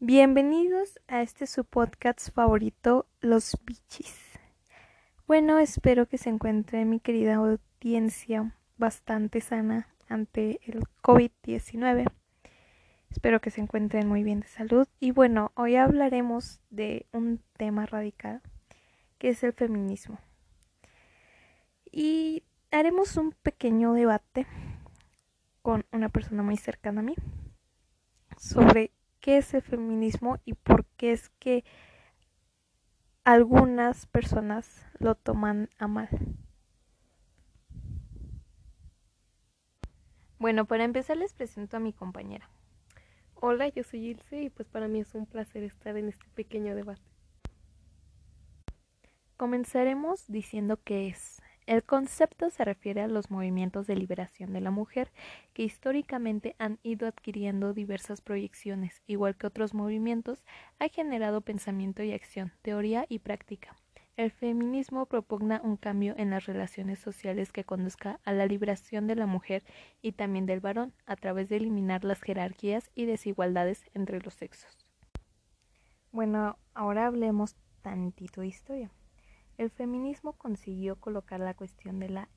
Bienvenidos a este su podcast favorito, Los Bichis. Bueno, espero que se encuentre mi querida audiencia bastante sana ante el COVID-19. Espero que se encuentren muy bien de salud. Y bueno, hoy hablaremos de un tema radical, que es el feminismo. Y haremos un pequeño debate con una persona muy cercana a mí sobre qué es el feminismo y por qué es que algunas personas lo toman a mal. Bueno, para empezar les presento a mi compañera. Hola, yo soy Ilse y pues para mí es un placer estar en este pequeño debate. Comenzaremos diciendo qué es el concepto se refiere a los movimientos de liberación de la mujer que históricamente han ido adquiriendo diversas proyecciones, igual que otros movimientos, ha generado pensamiento y acción, teoría y práctica. El feminismo propugna un cambio en las relaciones sociales que conduzca a la liberación de la mujer y también del varón, a través de eliminar las jerarquías y desigualdades entre los sexos. Bueno, ahora hablemos tantito de historia. El feminismo consiguió colocar la cuestión de la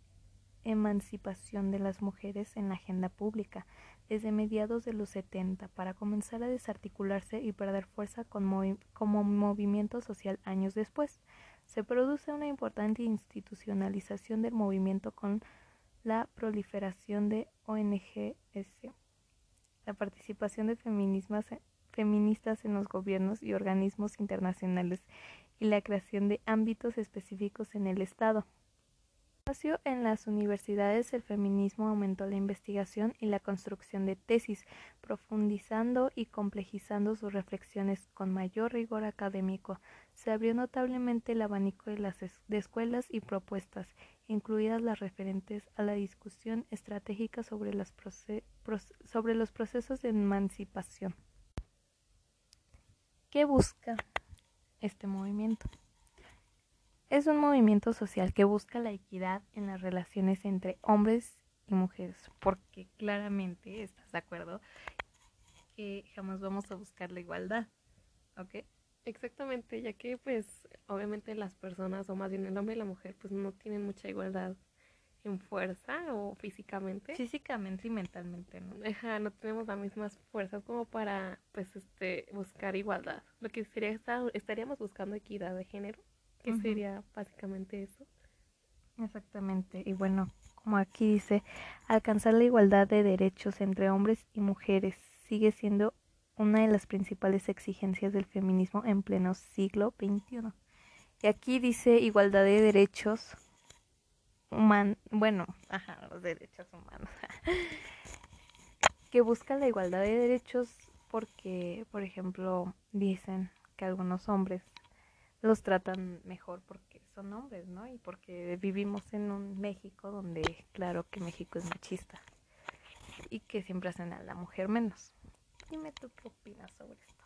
emancipación de las mujeres en la agenda pública desde mediados de los 70 para comenzar a desarticularse y perder fuerza como movimiento social años después. Se produce una importante institucionalización del movimiento con la proliferación de ONGs, la participación de feministas en los gobiernos y organismos internacionales y la creación de ámbitos específicos en el Estado. En las universidades el feminismo aumentó la investigación y la construcción de tesis, profundizando y complejizando sus reflexiones con mayor rigor académico. Se abrió notablemente el abanico de las de escuelas y propuestas, incluidas las referentes a la discusión estratégica sobre, los procesos de emancipación. ¿Qué busca? este movimiento. Es un movimiento social que busca la equidad en las relaciones entre hombres y mujeres, porque claramente estás de acuerdo que jamás vamos a buscar la igualdad, ¿ok? Exactamente, ya que pues obviamente las personas, o más bien el hombre y la mujer, pues no tienen mucha igualdad en fuerza o físicamente. Físicamente y mentalmente, ¿no? Ajá, no tenemos las mismas fuerzas como para, pues, este, buscar igualdad. Lo que sería, estaríamos buscando equidad de género, que sería básicamente eso. Exactamente, y bueno, como aquí dice, alcanzar la igualdad de derechos entre hombres y mujeres sigue siendo una de las principales exigencias del feminismo en pleno siglo XXI. Y aquí dice igualdad de derechos bueno, ajá, los derechos humanos, que busca la igualdad de derechos porque, por ejemplo, dicen que algunos hombres los tratan mejor porque son hombres, ¿no? Y porque vivimos en un México donde, claro que México es machista y que siempre hacen a la mujer menos. Dime tú qué opinas sobre esto.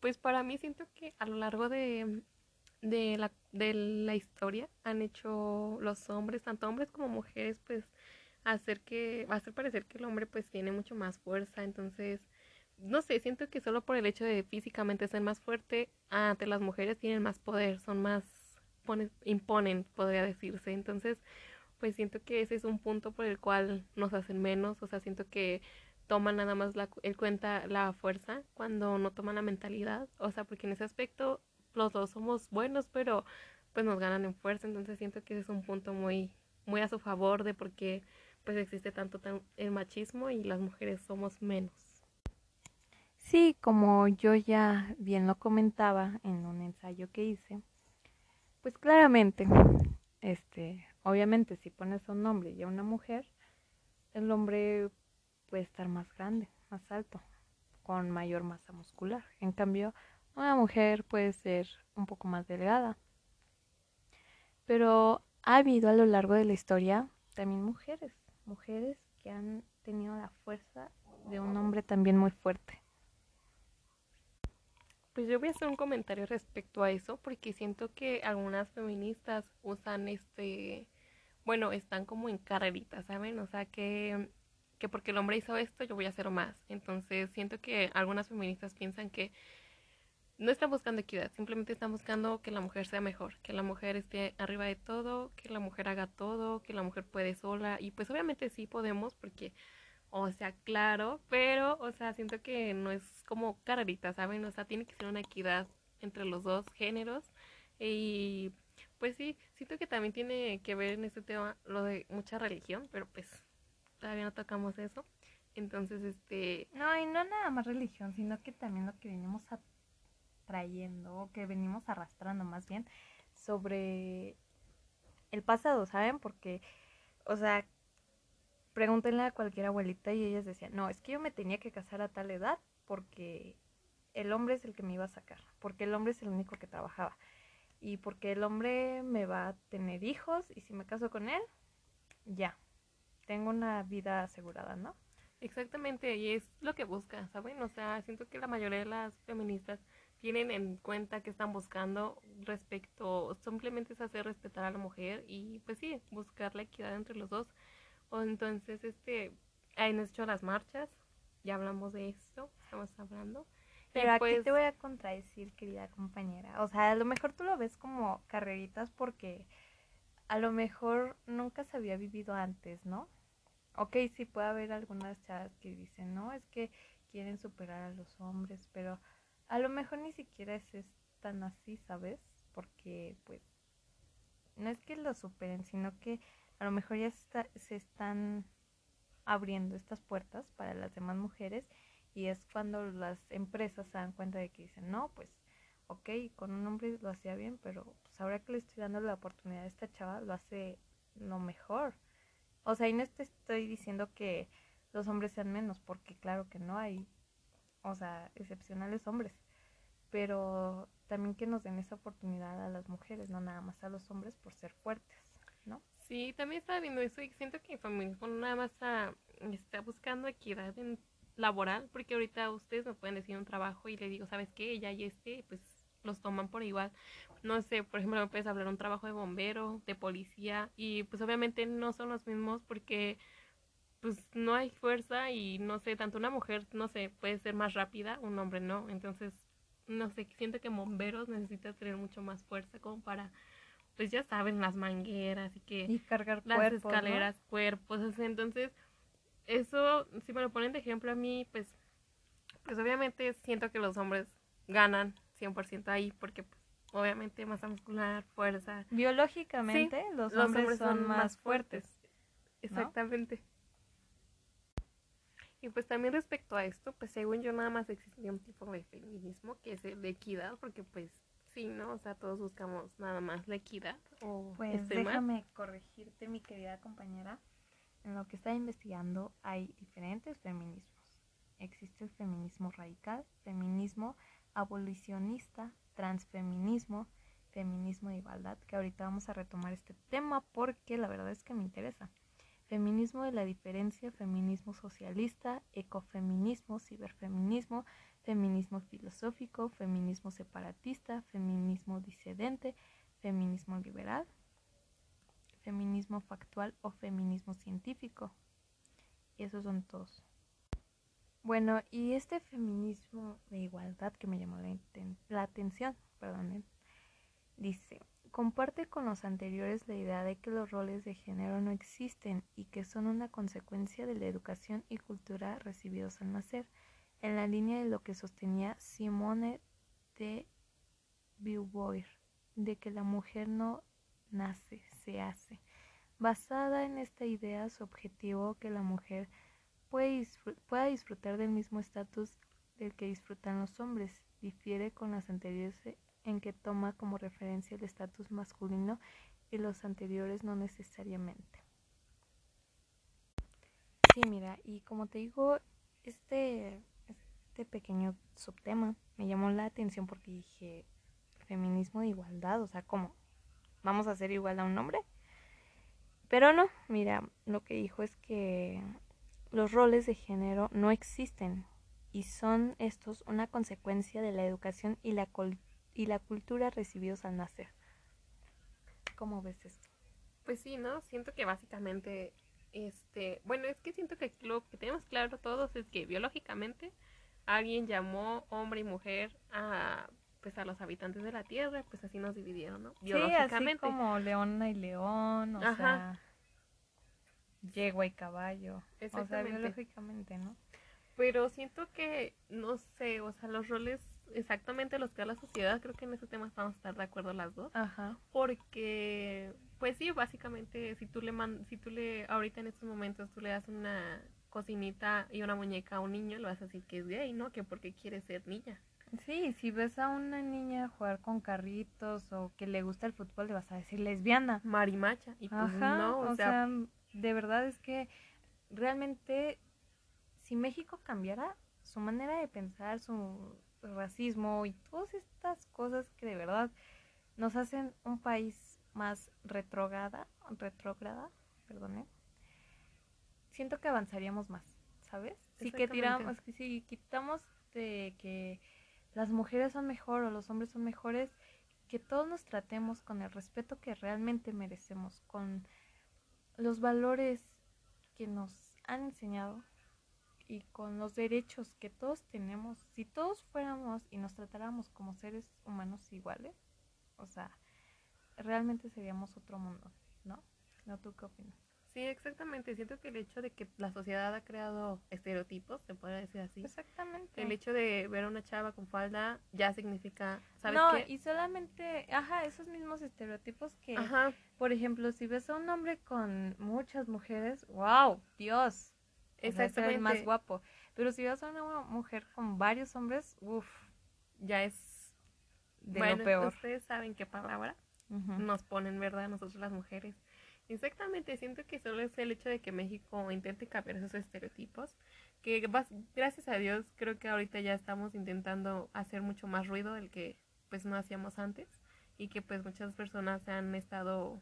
Pues para mí siento que a lo largo de de la, de la historia han hecho los hombres, tanto hombres como mujeres, pues hacer que, hacer parecer que el hombre pues tiene mucho más fuerza, entonces, no sé, siento que solo por el hecho de físicamente ser más fuerte, ante las mujeres tienen más poder, son más, imponen, podría decirse, entonces, pues siento que ese es un punto por el cual nos hacen menos, o sea, siento que toman nada más la, en cuenta la fuerza cuando no toman la mentalidad, o sea, porque en ese aspecto los dos somos buenos, pero pues nos ganan en fuerza, entonces siento que ese es un punto muy, muy a su favor de por qué pues existe tanto el machismo y las mujeres somos menos. Sí, como yo ya bien lo comentaba en un ensayo que hice, pues claramente, este, obviamente si pones a un hombre y a una mujer, el hombre puede estar más grande, más alto, con mayor masa muscular. En cambio, una mujer puede ser un poco más delgada. Pero ha habido a lo largo de la historia también mujeres, mujeres que han tenido la fuerza de un hombre también muy fuerte. Pues yo voy a hacer un comentario respecto a eso porque siento que algunas feministas usan este, bueno, están como en carreritas, ¿saben? O sea que que porque el hombre hizo esto, yo voy a hacer más. Entonces siento que algunas feministas piensan que no están buscando equidad, simplemente están buscando que la mujer sea mejor, que la mujer esté arriba de todo, que la mujer haga todo, que la mujer puede sola. Y pues obviamente sí podemos porque, o sea, claro, pero, o sea, siento que no es como carrerita, ¿saben? O sea, tiene que ser una equidad entre los dos géneros. Y pues sí, siento que también tiene que ver en este tema lo de mucha religión, pero pues todavía no tocamos eso. Entonces, este... No, y no nada más religión, sino que también lo que venimos atrayendo, que venimos arrastrando más bien, sobre el pasado, ¿saben? Porque, o sea, pregúntenle a cualquier abuelita y ellas decían, no, es que yo me tenía que casar a tal edad porque el hombre es el que me iba a sacar, porque el hombre es el único que trabajaba y porque el hombre me va a tener hijos y si me caso con él, ya, tengo una vida asegurada, ¿no? Exactamente, y es lo que buscan, ¿saben? O sea, siento que la mayoría de las feministas tienen en cuenta que están buscando respecto, simplemente es hacer respetar a la mujer y pues sí, buscar la equidad entre los dos. O entonces, este, han hecho las marchas, ya hablamos de esto, estamos hablando. Pero aquí pues te voy a contradecir, querida compañera. O sea, a lo mejor tú lo ves como carreritas porque a lo mejor nunca se había vivido antes, ¿no? Ok, sí puede haber algunas chavas que dicen, no, es que quieren superar a los hombres, pero a lo mejor ni siquiera es, tan así, ¿sabes? Porque pues no es que lo superen, sino que a lo mejor ya se están abriendo estas puertas para las demás mujeres y es cuando las empresas se dan cuenta de que dicen, no, pues, ok, con un hombre lo hacía bien, pero pues ahora que le estoy dando la oportunidad a esta chava, lo hace lo mejor. O sea, y no te estoy diciendo que los hombres sean menos, porque claro que no hay, o sea, excepcionales hombres, pero también que nos den esa oportunidad a las mujeres, no nada más a los hombres por ser fuertes, ¿no? Sí, también estaba viendo eso y siento que el feminismo nada más está, buscando equidad en laboral, porque ahorita ustedes me pueden decir un trabajo y le digo, ¿sabes qué? Ella y este, pues los toman por igual. No sé, por ejemplo, me puedes hablar un trabajo de bombero, de policía, y pues obviamente no son los mismos porque pues no hay fuerza y no sé, tanto una mujer, no sé, puede ser más rápida, un hombre no. Entonces, no sé, siento que bomberos necesitan tener mucho más fuerza como para pues ya saben, las mangueras y que y cargar las escaleras, cuerpos, entonces eso, si me lo ponen de ejemplo a mí, pues, pues obviamente siento que los hombres ganan 100% ahí porque pues, obviamente masa muscular, fuerza. Biológicamente los, hombres son, más fuertes. Exactamente. Y pues también respecto a esto, pues según yo nada más existe un tipo de feminismo que es el de equidad, porque pues sí, ¿no? O sea, todos buscamos nada más la equidad. O pues déjame corregirte, mi querida compañera. En lo que está investigando hay diferentes feminismos. Existe el feminismo radical, feminismo abolicionista, transfeminismo, feminismo de igualdad, que ahorita vamos a retomar este tema porque la verdad es que me interesa. Feminismo de la diferencia, feminismo socialista, ecofeminismo, ciberfeminismo, feminismo filosófico, feminismo separatista, feminismo disidente, feminismo liberal, feminismo factual o feminismo científico. Esos son todos. Bueno, y este feminismo de igualdad que me llamó la, atención, perdón, dice, comparte con los anteriores la idea de que los roles de género no existen y que son una consecuencia de la educación y cultura recibidos al nacer, en la línea de lo que sostenía Simone de Beauvoir, de que la mujer no nace, se hace. Basada en esta idea, su objetivo que la mujer pueda disfrutar del mismo estatus del que disfrutan los hombres, difiere con las anteriores en que toma como referencia el estatus masculino y los anteriores no necesariamente. Sí, mira, y como te digo, este, este pequeño subtema me llamó la atención porque dije, feminismo de igualdad, o sea, ¿cómo? vamos a ser igual a un hombre. Pero no, mira, lo que dijo es que los roles de género no existen y son estos una consecuencia de la educación y la, y la cultura recibidos al nacer. ¿Cómo ves esto? Pues sí, ¿no? Siento que básicamente este, bueno, es que siento que lo que tenemos claro todos es que biológicamente alguien llamó hombre y mujer a pues a los habitantes de la tierra, pues así nos dividieron, ¿no? Biológicamente. Sí, así como leona y león, o sea, yegua y caballo, o sea, biológicamente, ¿no? Pero siento que, no sé, o sea, los roles exactamente los que da la sociedad, creo que en ese tema estamos a estar de acuerdo las dos. Ajá. Porque, pues sí, básicamente, si tú le man, si tú le, ahorita en estos momentos tú le das una cocinita y una muñeca a un niño, lo vas a decir que es gay, ¿no? Que porque quiere ser niña. Sí, si ves a una niña jugar con carritos o que le gusta el fútbol, le vas a decir lesbiana. Marimacha. Y pues Ajá, no, o, sea, de verdad es que realmente si México cambiara su manera de pensar, su racismo y todas estas cosas que de verdad nos hacen un país más retrógrada, retrógrada, perdone, siento que avanzaríamos más, ¿sabes? Si que tiramos, si quitamos de que las mujeres son mejor o los hombres son mejores, que todos nos tratemos con el respeto que realmente merecemos, con los valores que nos han enseñado y con los derechos que todos tenemos. Si todos fuéramos y nos tratáramos como seres humanos iguales, o sea, realmente seríamos otro mundo, ¿no? ¿No tú qué opinas? Sí, exactamente. Siento que el hecho de que la sociedad ha creado estereotipos, se puede decir así. Exactamente. El hecho de ver a una chava con falda ya significa, ¿sabes no, y solamente, ajá, esos mismos estereotipos que, ajá. por ejemplo, si ves a un hombre con muchas mujeres, wow, Dios. Exactamente. el más guapo. Pero si ves a una mujer con varios hombres, uff, ya es de lo peor. Ustedes saben qué palabra nos ponen, ¿verdad? Nosotros las mujeres Exactamente, siento que solo es el hecho de que México intente cambiar esos estereotipos, que gracias a Dios creo que ahorita ya estamos intentando hacer mucho más ruido del que pues no hacíamos antes y que pues muchas personas se han estado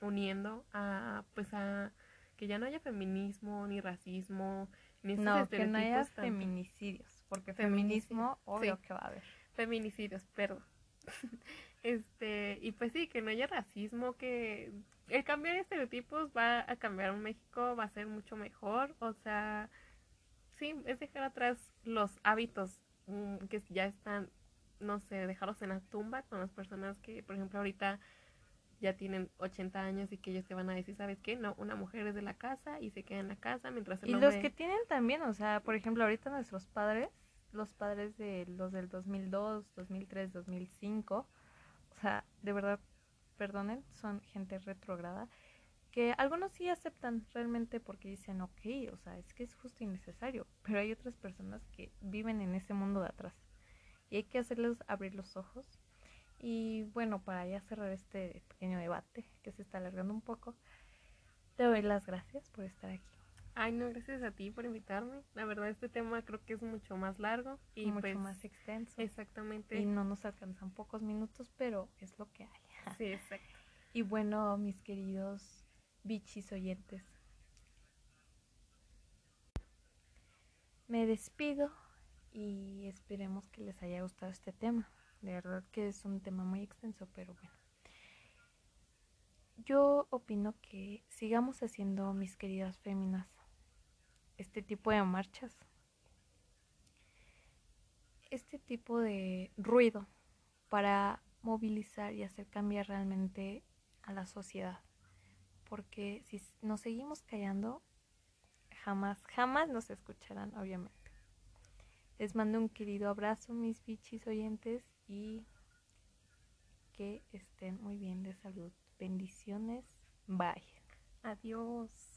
uniendo a pues a que ya no haya feminismo ni racismo ni no que no haya feminicidios porque feminismo obvio que va a haber. Feminicidios perdón. Este y pues sí que no haya racismo que el cambiar estereotipos va a cambiar un México, va a ser mucho mejor, o sea, sí, es dejar atrás los hábitos mm, que ya están, no sé, dejarlos en la tumba con las personas que, por ejemplo, ahorita ya tienen 80 años y que ellos te van a decir, ¿sabes qué? No, una mujer es de la casa y se queda en la casa mientras el Y los que tienen también, o sea, por ejemplo, ahorita nuestros padres, los padres de los del 2002, 2003, 2005, o sea, de verdad perdonen, son gente retrograda, que algunos sí aceptan realmente porque dicen, ok, o sea, es que es justo y necesario, pero hay otras personas que viven en ese mundo de atrás y hay que hacerles abrir los ojos. Y bueno, para ya cerrar este pequeño debate que se está alargando un poco, te doy las gracias por estar aquí. Ay, no, gracias a ti por invitarme. La verdad, este tema creo que es mucho más largo y mucho pues más extenso. Exactamente. Y no nos alcanzan pocos minutos, pero es lo que hay. Sí, exacto. Y bueno, mis queridos bichis oyentes, me despido y esperemos que les haya gustado este tema. De verdad que es un tema muy extenso, pero bueno. Yo opino que sigamos haciendo, mis queridas féminas, este tipo de marchas, este tipo de ruido para movilizar y hacer cambiar realmente a la sociedad. Porque si nos seguimos callando, jamás, jamás nos escucharán, obviamente. Les mando un querido abrazo, mis bichis oyentes, y que estén muy bien de salud. Bendiciones. Bye. Adiós.